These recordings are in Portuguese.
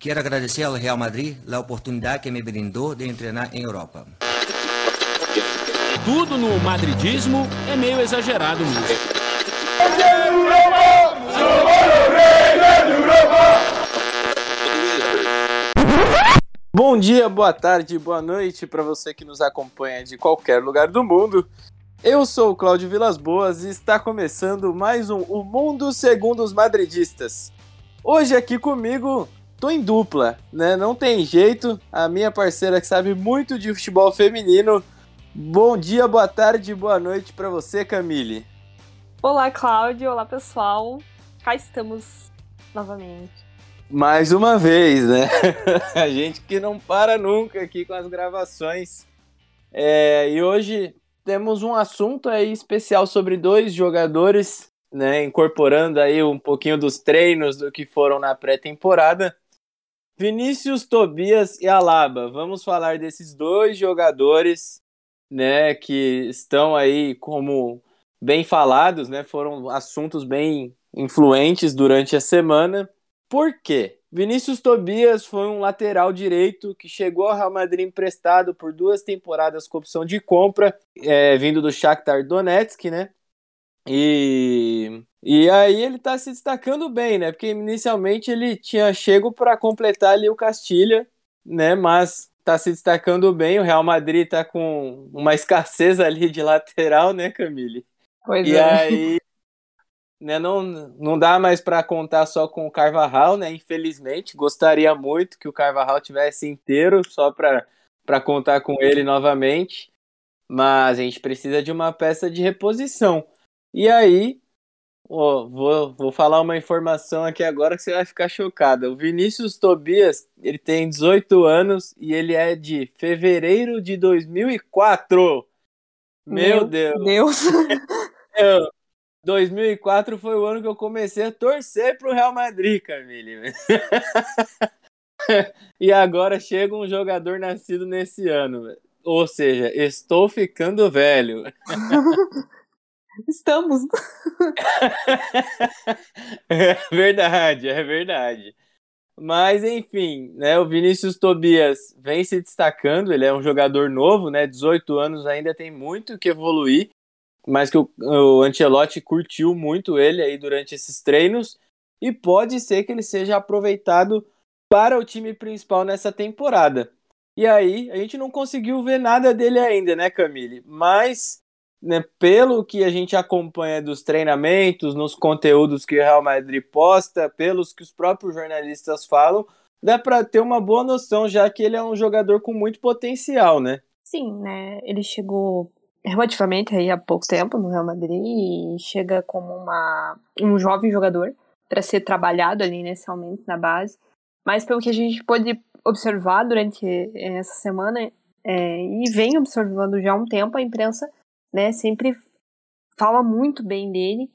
Quero agradecer ao Real Madrid a oportunidade que me brindou de treinar em Europa. Tudo no madridismo é meio exagerado mesmo. Bom dia, boa tarde, boa noite para você que nos acompanha de qualquer lugar do mundo. Eu sou o Cláudio Vilas Boas e está começando mais um O Mundo Segundo os Madridistas. Hoje aqui comigo, tô em dupla, né? Não tem jeito. A minha parceira que sabe muito de futebol feminino. Bom dia, boa tarde, boa noite para você, Camille. Olá, Cláudio. Olá, pessoal. Cá estamos novamente. Mais uma vez, né? A gente que não para nunca aqui com as gravações. É, e hoje temos um assunto aí especial sobre dois jogadores, né? Incorporando aí um pouquinho dos treinos do que foram na pré-temporada. Vinícius, Tobias e Alaba. Vamos falar desses dois jogadores, né? Que estão aí como bem falados, né? Foram assuntos bem influentes durante a semana. Por quê? Vinícius Tobias foi um lateral direito que chegou ao Real Madrid emprestado por duas temporadas com opção de compra, é, vindo do Shakhtar Donetsk, né? E, e aí ele tá se destacando bem, né? Porque inicialmente ele tinha chego para completar ali o Castilha, né? Mas tá se destacando bem. O Real Madrid tá com uma escassez ali de lateral, né, Camille? Pois e é. aí, né, não, não dá mais para contar só com o Carvajal, né? Infelizmente, gostaria muito que o Carvajal tivesse inteiro só para contar com ele novamente, mas a gente precisa de uma peça de reposição. E aí, ó, vou, vou falar uma informação aqui agora que você vai ficar chocada. O Vinícius Tobias, ele tem 18 anos e ele é de fevereiro de 2004. Meu, Deus. Deus. Eu, 2004 foi o ano que eu comecei a torcer pro Real Madrid, Camille. e agora chega um jogador nascido nesse ano. Ou seja, estou ficando velho. Estamos. É verdade, é verdade. Mas enfim, né, o Vinícius Tobias vem se destacando, ele é um jogador novo, né, 18 anos ainda tem muito que evoluir, mas que o, o Ancelotti curtiu muito ele aí durante esses treinos e pode ser que ele seja aproveitado para o time principal nessa temporada. E aí, a gente não conseguiu ver nada dele ainda, né, Camille? Mas né, pelo que a gente acompanha dos treinamentos, nos conteúdos que o Real Madrid posta, pelos que os próprios jornalistas falam, dá para ter uma boa noção, já que ele é um jogador com muito potencial, né? Sim, né? Ele chegou relativamente aí há pouco tempo no Real Madrid e chega como uma, um jovem jogador para ser trabalhado ali inicialmente na base. Mas pelo que a gente pôde observar durante essa semana é, e vem observando já há um tempo, a imprensa né, sempre fala muito bem dele.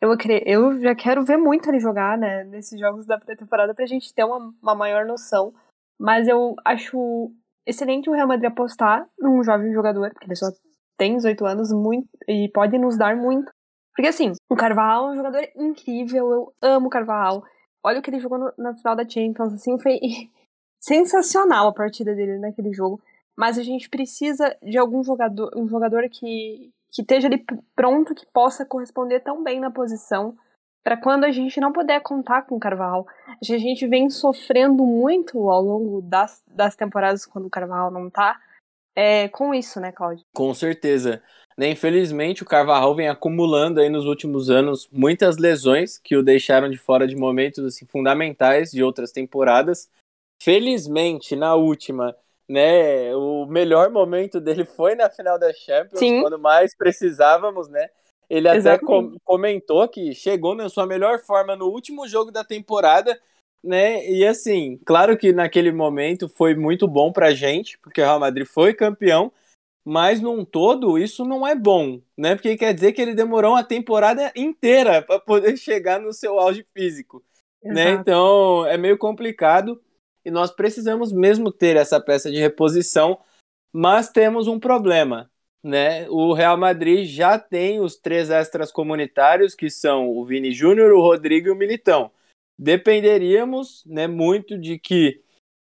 Eu, eu já quero ver muito ele jogar, né, nesses jogos da pré-temporada pra gente ter uma, uma maior noção. Mas eu acho excelente o Real Madrid apostar num jovem jogador, porque ele só tem 18 anos muito, e pode nos dar muito. Porque assim, o Carvalho é um jogador incrível, eu amo o Carvalho. Olha o que ele jogou no, na final da Champions, assim, foi sensacional a partida dele naquele jogo mas a gente precisa de algum jogador, um jogador que, que esteja ali pronto, que possa corresponder tão bem na posição, para quando a gente não puder contar com o Carvalho. A gente vem sofrendo muito ao longo das, das temporadas quando o Carvalho não tá, é, com isso, né, Claudio? Com certeza. Né, infelizmente, o Carvajal vem acumulando aí nos últimos anos muitas lesões que o deixaram de fora de momentos assim, fundamentais de outras temporadas. Felizmente, na última, né? O melhor momento dele foi na final da Champions, Sim. quando mais precisávamos, né? Ele até com comentou que chegou na sua melhor forma no último jogo da temporada, né? E assim, claro que naquele momento foi muito bom pra gente, porque o Real Madrid foi campeão, mas num todo isso não é bom, né? Porque quer dizer que ele demorou uma temporada inteira para poder chegar no seu auge físico, né? Então é meio complicado e nós precisamos mesmo ter essa peça de reposição, mas temos um problema, né? O Real Madrid já tem os três extras comunitários, que são o Vini Júnior, o Rodrigo e o Militão. dependeríamos né, muito de que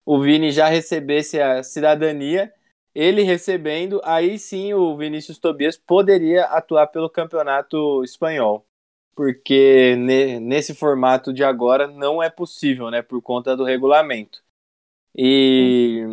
o Vini já recebesse a cidadania, ele recebendo, aí sim o Vinícius Tobias poderia atuar pelo campeonato espanhol. Porque nesse formato de agora não é possível, né? Por conta do regulamento. E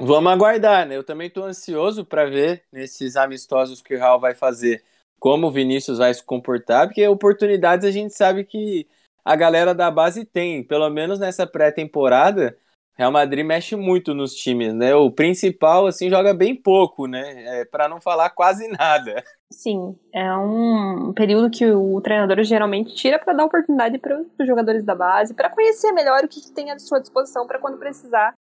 vamos aguardar, né? Eu também estou ansioso para ver nesses amistosos que o Real vai fazer como o Vinícius vai se comportar, porque oportunidades a gente sabe que a galera da base tem, pelo menos nessa pré-temporada. Real Madrid mexe muito nos times, né? O principal assim joga bem pouco, né? É, para não falar quase nada. Sim, é um período que o treinador geralmente tira para dar oportunidade para os jogadores da base, para conhecer melhor o que, que tem à sua disposição para quando precisar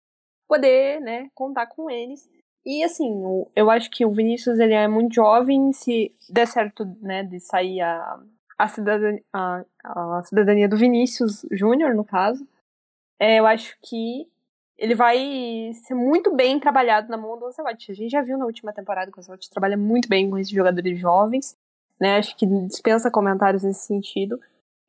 poder, né, contar com eles. E assim, eu acho que o Vinícius ele é muito jovem, se der certo, né, de sair a, a, cidadania, a, a cidadania do Vinícius Júnior, no caso, é, eu acho que ele vai ser muito bem trabalhado na mão do Ancelotti. A gente já viu na última temporada que o Ancelotti trabalha muito bem com esses jogadores jovens, né? Acho que dispensa comentários nesse sentido.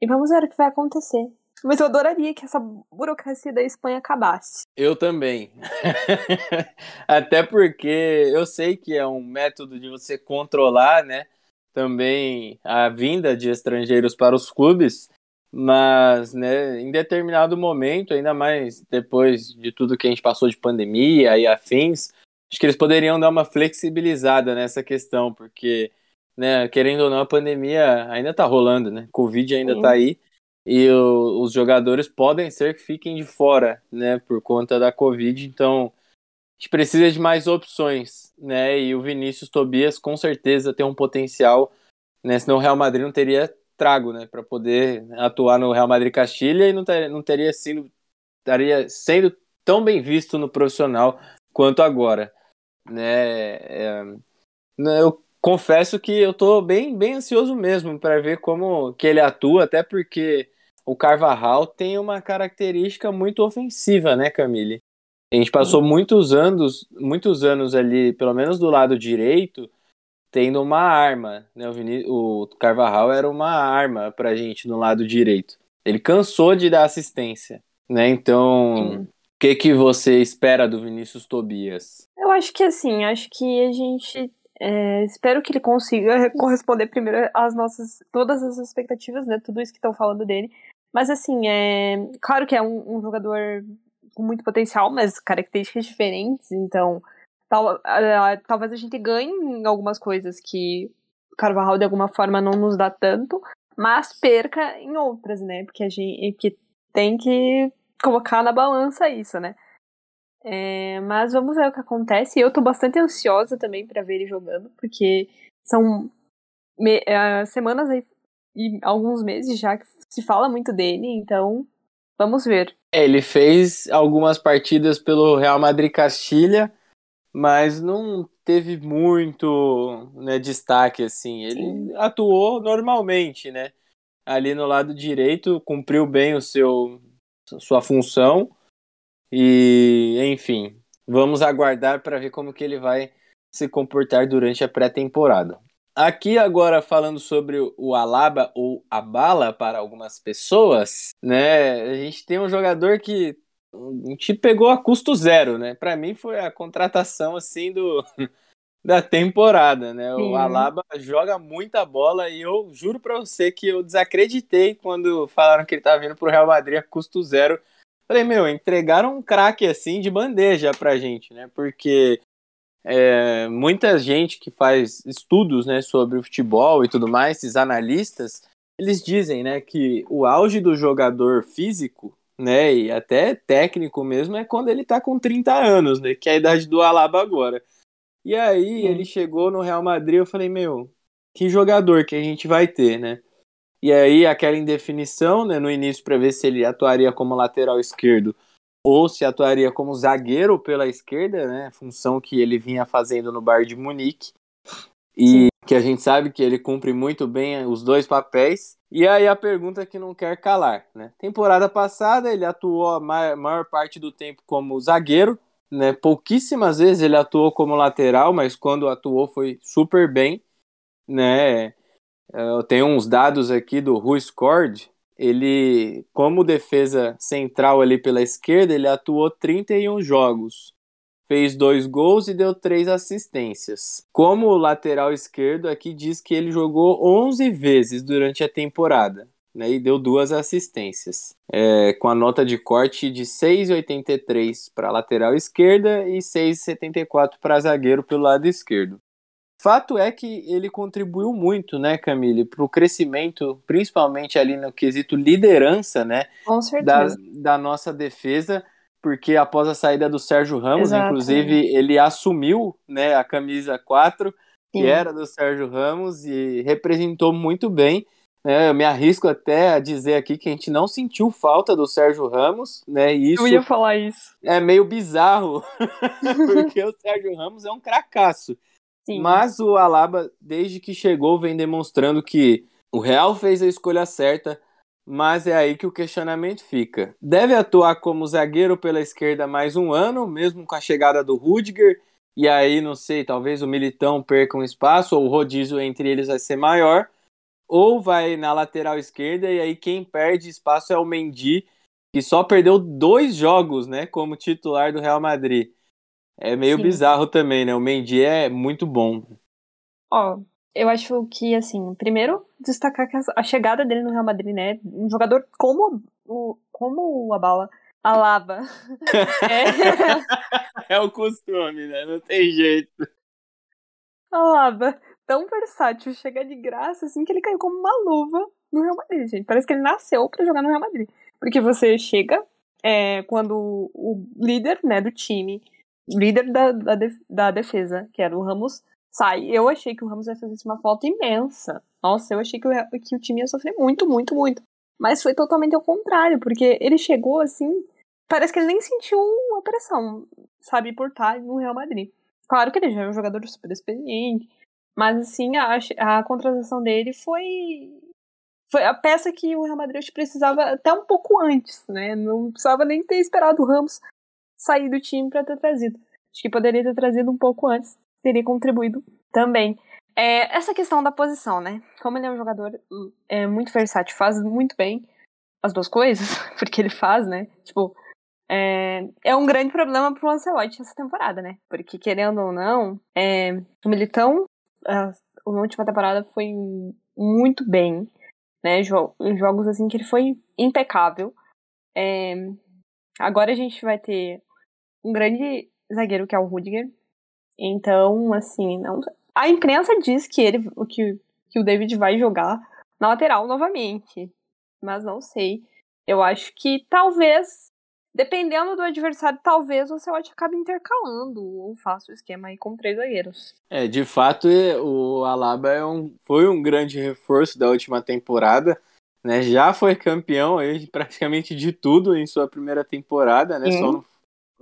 E vamos ver o que vai acontecer. Mas eu adoraria que essa burocracia da Espanha acabasse. Eu também. Até porque eu sei que é um método de você controlar, né? Também a vinda de estrangeiros para os clubes, mas, né, em determinado momento, ainda mais depois de tudo que a gente passou de pandemia e afins, acho que eles poderiam dar uma flexibilizada nessa questão, porque, né, querendo ou não, a pandemia ainda tá rolando, né? Covid ainda Sim. tá aí e o, os jogadores podem ser que fiquem de fora, né, por conta da Covid. Então, a gente precisa de mais opções, né? E o Vinícius Tobias com certeza tem um potencial, né? Senão o Real Madrid não teria trago, né, para poder atuar no Real Madrid Castilha e não, ter, não teria sido estaria sendo tão bem visto no profissional quanto agora, né? É, né, eu confesso que eu tô bem, bem ansioso mesmo para ver como que ele atua, até porque o Carvajal tem uma característica muito ofensiva, né, Camille? A gente passou muitos anos, muitos anos ali, pelo menos do lado direito, tendo uma arma, né? O, Vini... o Carvajal era uma arma pra gente no lado direito. Ele cansou de dar assistência, né? Então, o que que você espera do Vinícius Tobias? Eu acho que assim, acho que a gente é, espero que ele consiga corresponder primeiro às nossas todas as expectativas, né? Tudo isso que estão falando dele. Mas assim, é claro que é um, um jogador com muito potencial, mas características diferentes. Então, tal, uh, talvez a gente ganhe em algumas coisas que Carvajal de alguma forma não nos dá tanto, mas perca em outras, né? Porque a gente que tem que colocar na balança isso, né? É, mas vamos ver o que acontece. Eu tô bastante ansiosa também para ver ele jogando, porque são me, uh, semanas aí, e alguns meses já que se fala muito dele, então vamos ver. É, ele fez algumas partidas pelo Real Madrid Castilha, mas não teve muito né, destaque assim. Ele atuou normalmente, né? Ali no lado direito, cumpriu bem o seu sua função e, enfim, vamos aguardar para ver como que ele vai se comportar durante a pré-temporada. Aqui agora falando sobre o Alaba ou a bala para algumas pessoas, né? A gente tem um jogador que a gente pegou a custo zero, né? Para mim foi a contratação assim do da temporada, né? Sim. O Alaba joga muita bola e eu juro para você que eu desacreditei quando falaram que ele estava vindo pro Real Madrid a custo zero Falei, meu, entregaram um craque assim de bandeja pra gente, né? Porque é, muita gente que faz estudos né, sobre o futebol e tudo mais, esses analistas, eles dizem né, que o auge do jogador físico, né, e até técnico mesmo, é quando ele tá com 30 anos, né? Que é a idade do Alaba agora. E aí hum. ele chegou no Real Madrid, eu falei, meu, que jogador que a gente vai ter, né? E aí aquela indefinição né, no início para ver se ele atuaria como lateral esquerdo ou se atuaria como zagueiro pela esquerda, né, função que ele vinha fazendo no Bar de Munique. E. que a gente sabe que ele cumpre muito bem os dois papéis. E aí a pergunta que não quer calar, né? Temporada passada ele atuou a maior parte do tempo como zagueiro, né? Pouquíssimas vezes ele atuou como lateral, mas quando atuou foi super bem, né? Eu tenho uns dados aqui do Who Scored. ele, como defesa central ali pela esquerda, ele atuou 31 jogos. Fez dois gols e deu três assistências. Como lateral esquerdo, aqui diz que ele jogou 11 vezes durante a temporada né, e deu duas assistências, é, com a nota de corte de 6,83 para a lateral esquerda e 6,74 para zagueiro pelo lado esquerdo. Fato é que ele contribuiu muito, né, Camille, para o crescimento, principalmente ali no quesito liderança, né, da, da nossa defesa, porque após a saída do Sérgio Ramos, Exato. inclusive, ele assumiu, né, a camisa 4, que Sim. era do Sérgio Ramos e representou muito bem é, eu me arrisco até a dizer aqui que a gente não sentiu falta do Sérgio Ramos, né? E isso eu ia falar isso. É meio bizarro, porque o Sérgio Ramos é um cracaço. Sim. Mas o Alaba, desde que chegou, vem demonstrando que o Real fez a escolha certa, mas é aí que o questionamento fica. Deve atuar como zagueiro pela esquerda mais um ano, mesmo com a chegada do Rudiger, e aí, não sei, talvez o Militão perca um espaço, ou o rodízio entre eles vai ser maior ou vai na lateral esquerda e aí quem perde espaço é o Mendy, que só perdeu dois jogos, né, como titular do Real Madrid. É meio Sim. bizarro também, né? O Mendy é muito bom. Ó, eu acho que, assim, primeiro, destacar que a chegada dele no Real Madrid, né? Um jogador como o, como o Abala, Alaba. é... é o costume, né? Não tem jeito. Alaba tão versátil, chega de graça, assim, que ele caiu como uma luva no Real Madrid, gente. Parece que ele nasceu para jogar no Real Madrid. Porque você chega é, quando o líder, né, do time, líder da, da, da defesa, que era o Ramos, sai. Eu achei que o Ramos ia fazer uma falta imensa. Nossa, eu achei que o, que o time ia sofrer muito, muito, muito. Mas foi totalmente ao contrário, porque ele chegou assim. Parece que ele nem sentiu a pressão, sabe, por estar no Real Madrid. Claro que ele já é um jogador super experiente, mas, assim, a, a contratação dele foi foi a peça que o Real Madrid precisava até um pouco antes, né? Não precisava nem ter esperado o Ramos sair do time para ter trazido. Acho que poderia ter trazido um pouco antes, teria contribuído também. É, essa questão da posição, né? Como ele é um jogador é, muito versátil, faz muito bem as duas coisas, porque ele faz, né? Tipo, é, é um grande problema pro Ancelotti essa temporada, né? Porque, querendo ou não, é, o Militão a, última temporada foi muito bem, né? Jo jogos assim que ele foi impecável. É, agora a gente vai ter um grande zagueiro que é o Rudiger. Então, assim, não, a imprensa diz que ele que, que o David vai jogar na lateral novamente, mas não sei. Eu acho que talvez Dependendo do adversário, talvez o Celtic acabe intercalando ou faça o esquema aí com três zagueiros. É, de fato, o Alaba é um, foi um grande reforço da última temporada. Né, já foi campeão aí praticamente de tudo em sua primeira temporada, né? Só no, o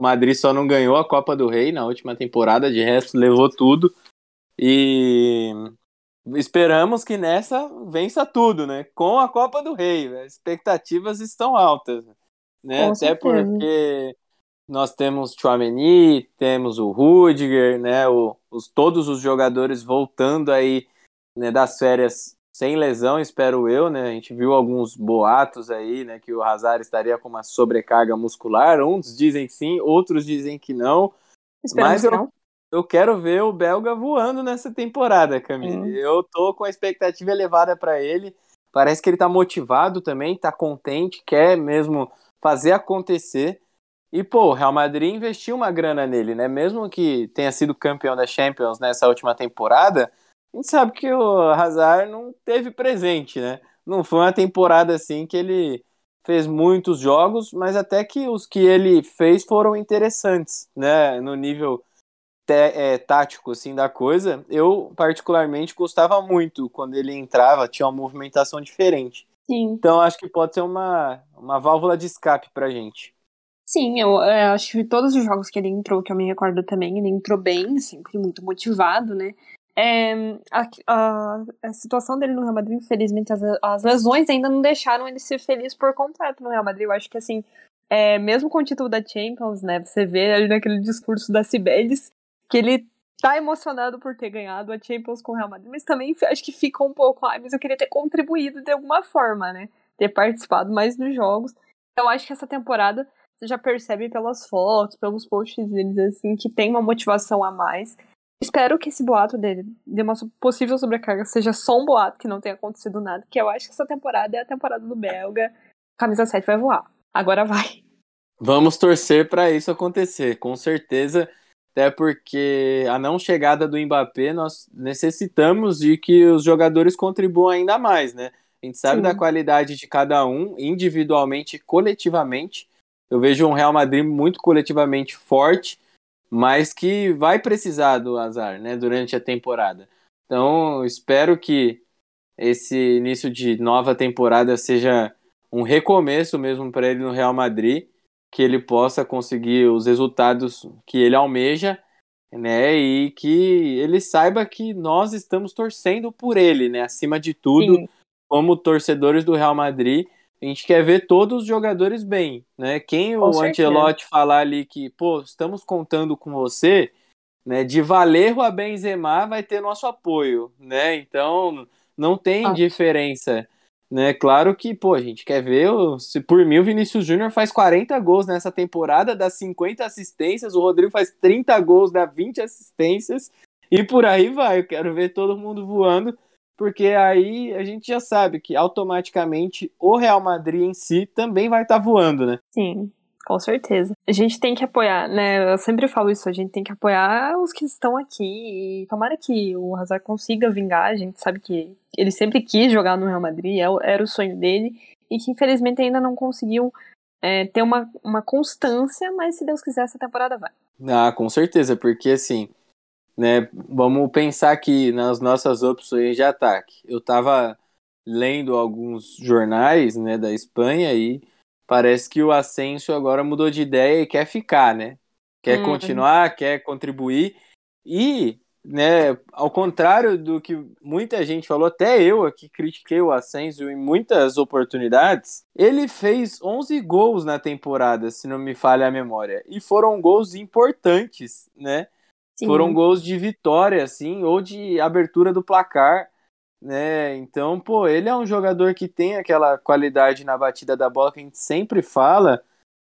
Madrid só não ganhou a Copa do Rei na última temporada, de resto levou tudo. E esperamos que nessa vença tudo, né? Com a Copa do Rei. As expectativas estão altas né? Com Até certeza. porque nós temos Chouameni, temos o Rudiger, né? O, os, todos os jogadores voltando aí né, das férias sem lesão, espero eu, né? A gente viu alguns boatos aí, né? Que o Hazard estaria com uma sobrecarga muscular. Uns dizem sim, outros dizem que não. Esperamos mas eu, não. eu quero ver o belga voando nessa temporada, Camille. Eu tô com a expectativa elevada para ele. Parece que ele tá motivado também, tá contente, quer mesmo fazer acontecer. E, pô, o Real Madrid investiu uma grana nele, né? Mesmo que tenha sido campeão da Champions nessa última temporada, a gente sabe que o Hazard não teve presente, né? Não foi uma temporada assim que ele fez muitos jogos, mas até que os que ele fez foram interessantes, né? No nível é, tático, assim, da coisa. Eu, particularmente, gostava muito quando ele entrava, tinha uma movimentação diferente. Sim. Então acho que pode ser uma, uma válvula de escape pra gente. Sim, eu, eu é, acho que todos os jogos que ele entrou, que eu me recordo também, ele entrou bem, sempre muito motivado, né? É, a, a, a, situação dele no Real Madrid, infelizmente, as, as, lesões ainda não deixaram ele ser feliz por completo no Real Madrid. Eu acho que, assim, é, mesmo com o título da Champions, né, você vê ali naquele discurso da Cibeles que ele tá emocionado por ter ganhado a Champions com o Real Madrid, mas também acho que fica um pouco, ah, mas eu queria ter contribuído de alguma forma, né? ter participado mais dos jogos. Então acho que essa temporada você já percebe pelas fotos, pelos posts deles, assim, que tem uma motivação a mais. Espero que esse boato dele, de uma possível sobrecarga, seja só um boato, que não tenha acontecido nada, que eu acho que essa temporada é a temporada do Belga. Camisa 7 vai voar. Agora vai. Vamos torcer para isso acontecer, com certeza. Até porque a não chegada do Mbappé, nós necessitamos de que os jogadores contribuam ainda mais, né? A gente sabe Sim. da qualidade de cada um, individualmente e coletivamente. Eu vejo um Real Madrid muito coletivamente forte, mas que vai precisar do azar, né, durante a temporada. Então, espero que esse início de nova temporada seja um recomeço mesmo para ele no Real Madrid, que ele possa conseguir os resultados que ele almeja, né, e que ele saiba que nós estamos torcendo por ele, né, acima de tudo, Sim. como torcedores do Real Madrid, a gente quer ver todos os jogadores bem, né? Quem com o certeza. Ancelotti falar ali que, pô, estamos contando com você, né? De Valerro a Benzema vai ter nosso apoio, né? Então não tem ah. diferença, né? Claro que, pô, a gente quer ver, se por mim o Vinícius Júnior faz 40 gols nessa temporada, dá 50 assistências, o Rodrigo faz 30 gols, dá 20 assistências e por aí vai. Eu quero ver todo mundo voando porque aí a gente já sabe que automaticamente o Real Madrid em si também vai estar tá voando, né? Sim, com certeza. A gente tem que apoiar, né? Eu sempre falo isso, a gente tem que apoiar os que estão aqui e tomara que o Hazard consiga vingar, a gente sabe que ele sempre quis jogar no Real Madrid, é era o sonho dele e que infelizmente ainda não conseguiu é, ter uma, uma constância, mas se Deus quiser essa temporada vai. Ah, com certeza, porque assim, né? Vamos pensar aqui nas nossas opções de ataque. Eu estava lendo alguns jornais, né, da Espanha e parece que o Asensio agora mudou de ideia e quer ficar, né? Quer hum. continuar, quer contribuir e, né, ao contrário do que muita gente falou, até eu aqui critiquei o Asensio em muitas oportunidades, ele fez 11 gols na temporada, se não me falha a memória, e foram gols importantes, né? Sim. Foram gols de vitória, assim, ou de abertura do placar, né? Então, pô, ele é um jogador que tem aquela qualidade na batida da bola que a gente sempre fala,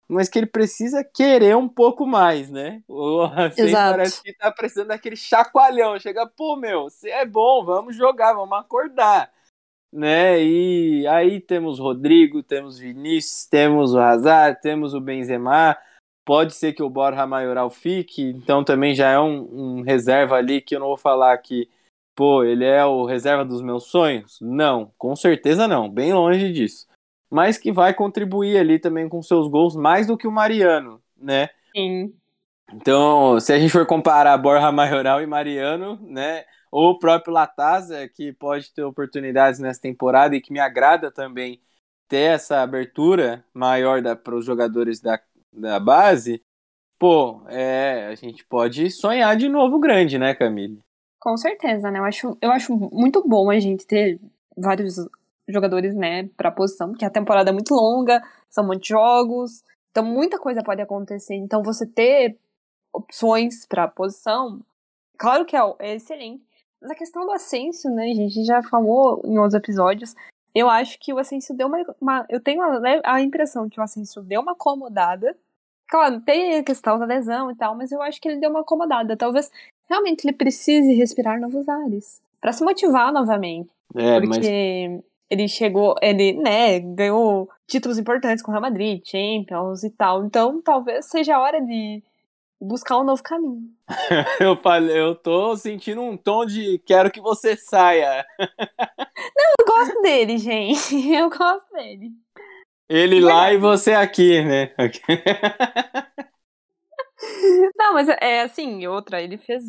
mas que ele precisa querer um pouco mais, né? O assim, parece que tá precisando daquele chacoalhão. Chega, pô, meu, você é bom, vamos jogar, vamos acordar. Né? E aí temos Rodrigo, temos Vinícius, temos o Hazard, temos o Benzema, Pode ser que o Borja Maioral fique, então também já é um, um, reserva ali que eu não vou falar que, pô, ele é o reserva dos meus sonhos. Não, com certeza não, bem longe disso. Mas que vai contribuir ali também com seus gols mais do que o Mariano, né? Sim. Então, se a gente for comparar Borja Maioral e Mariano, né? Ou o próprio Latasa, que pode ter oportunidades nessa temporada e que me agrada também ter essa abertura maior para os jogadores da, da base, pô, é, a gente pode sonhar de novo grande, né, Camille? Com certeza, né? Eu acho, eu acho muito bom a gente ter vários jogadores, né, pra posição, porque a temporada é muito longa, são muitos jogos, então muita coisa pode acontecer. Então você ter opções pra posição, claro que é, é excelente. Mas a questão do Ascenso, né, gente, já falou em outros episódios, eu acho que o Ascenso deu uma, uma eu tenho a, a impressão que o Ascenso deu uma acomodada Claro, tem a questão da lesão e tal, mas eu acho que ele deu uma acomodada. Talvez realmente ele precise respirar novos ares. para se motivar novamente. É, porque mas... ele chegou, ele, né, ganhou títulos importantes com o Real Madrid, Champions e tal. Então talvez seja a hora de buscar um novo caminho. eu falei, eu tô sentindo um tom de quero que você saia. Não, eu gosto dele, gente. Eu gosto dele. Ele lá e você aqui, né? Não, mas é assim, outra, ele fez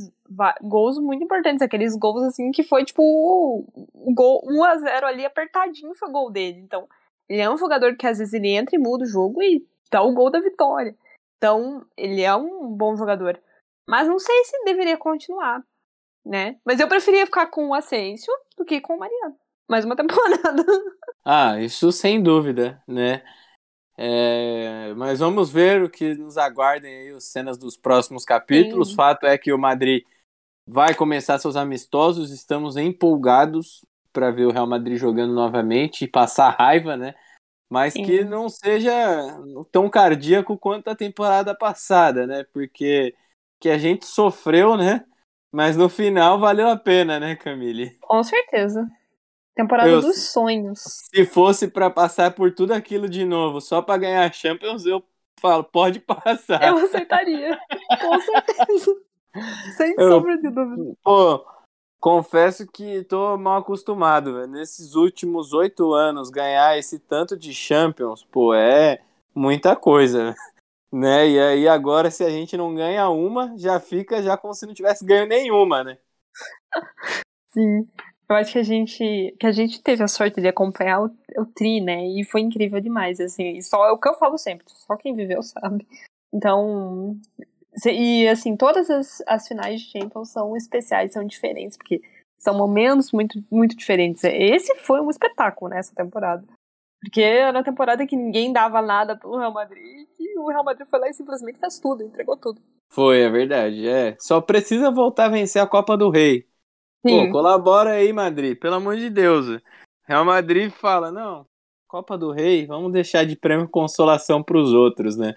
gols muito importantes, aqueles gols assim que foi tipo o gol 1 a 0 ali apertadinho foi gol dele. Então, ele é um jogador que às vezes ele entra e muda o jogo e dá o gol da vitória. Então, ele é um bom jogador. Mas não sei se deveria continuar, né? Mas eu preferia ficar com o Asensio do que com o Mariano. Mais uma temporada. Ah, isso sem dúvida, né? É, mas vamos ver o que nos aguardem aí as cenas dos próximos capítulos. Sim. Fato é que o Madrid vai começar seus amistosos, estamos empolgados para ver o Real Madrid jogando novamente e passar raiva, né? mas Sim. que não seja tão cardíaco quanto a temporada passada, né? Porque que a gente sofreu, né? Mas no final valeu a pena, né, Camille? Com certeza. Temporada Eu- dos sonhos. Se fosse pra passar por tudo aquilo de novo, só pra ganhar a Champions, eu falo, pode passar. Eu aceitaria. Com certeza. Sem Eu- sombra de dúvida. Pô, confesso que tô mal acostumado, velho. Nesses últimos oito anos, ganhar esse tanto de Champions, pô, é muita coisa, né? E aí agora, se a gente não ganha uma, já fica já como se não tivesse ganho nenhuma, né? Sim. Eu acho que a gente, que a gente teve a sorte de acompanhar o, o Tri, né? E foi incrível demais, assim. Só é o que eu falo sempre, só quem viveu sabe. Então, e assim, todas as, as finais de Champions são especiais, são diferentes, porque são momentos muito, muito diferentes. Esse foi um espetáculo nessa temporada. Porque era uma temporada que ninguém dava nada pelo Real Madrid, e o Real Madrid foi lá e simplesmente fez tudo, entregou tudo. Foi, é verdade, é. Só precisa voltar a vencer a Copa do Rei. Pô, colabora aí, Madrid, pelo amor de Deus. Real Madrid fala, não, Copa do Rei, vamos deixar de prêmio consolação pros outros, né?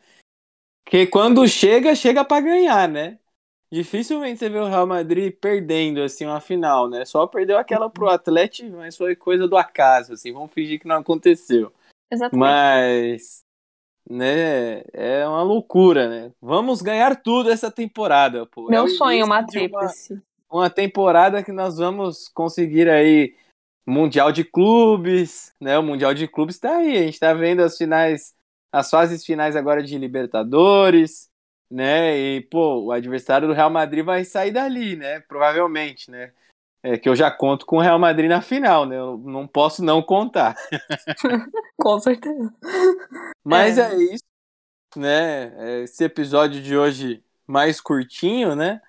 Porque quando chega, chega pra ganhar, né? Dificilmente você vê o Real Madrid perdendo, assim, uma final, né? Só perdeu aquela pro Atlético, mas foi coisa do acaso, assim, vamos fingir que não aconteceu. exatamente. Mas, né, é uma loucura, né? Vamos ganhar tudo essa temporada, pô. É Meu o sonho, uma de uma- tríplice. Uma temporada que nós vamos conseguir aí Mundial de Clubes, né? O Mundial de Clubes tá aí, a gente tá vendo as finais, as fases finais agora de Libertadores, né? E, pô, o adversário do Real Madrid vai sair dali, né? Provavelmente, né? É que eu já conto com o Real Madrid na final, né? Eu não posso não contar. Com certeza. Mas É. é, isso, né? Esse episódio de hoje mais curtinho, né?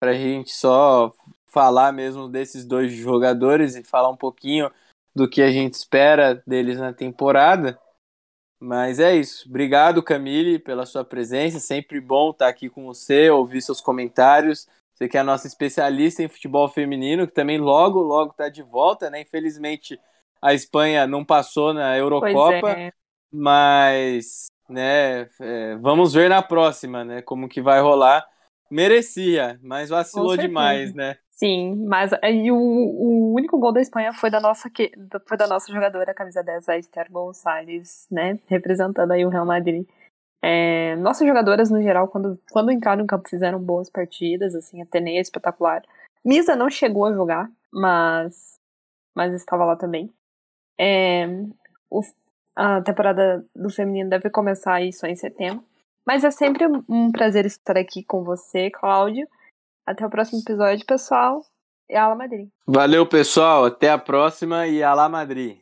Pra gente só falar mesmo desses dois jogadores e falar um pouquinho do que a gente espera deles na temporada. Mas é isso. Obrigado, Camille, pela sua presença. Sempre bom estar aqui com você, ouvir seus comentários. Você que é a nossa especialista em futebol feminino, que também logo, logo está de volta, né? Infelizmente, a Espanha não passou na Eurocopa é. mas né, é, vamos ver na próxima, né, como que vai rolar. Merecia, mas vacilou demais, né? Sim, mas aí o, o único gol da Espanha foi da nossa que, foi da nossa jogadora, a camisa 10, a Esther Gonçalves, né? Representando aí o Real Madrid. É, nossas jogadoras, no geral, quando, quando entraram no campo, fizeram boas partidas, assim, a Tenei é espetacular. Misa não chegou a jogar, mas, mas estava lá também. É, o- a temporada do feminino deve começar aí só em setembro. Mas é sempre um prazer estar aqui com você, Cláudio. Até o próximo episódio, pessoal. E Ala Madrid. Valeu, pessoal. Até a próxima e Alá Madrid.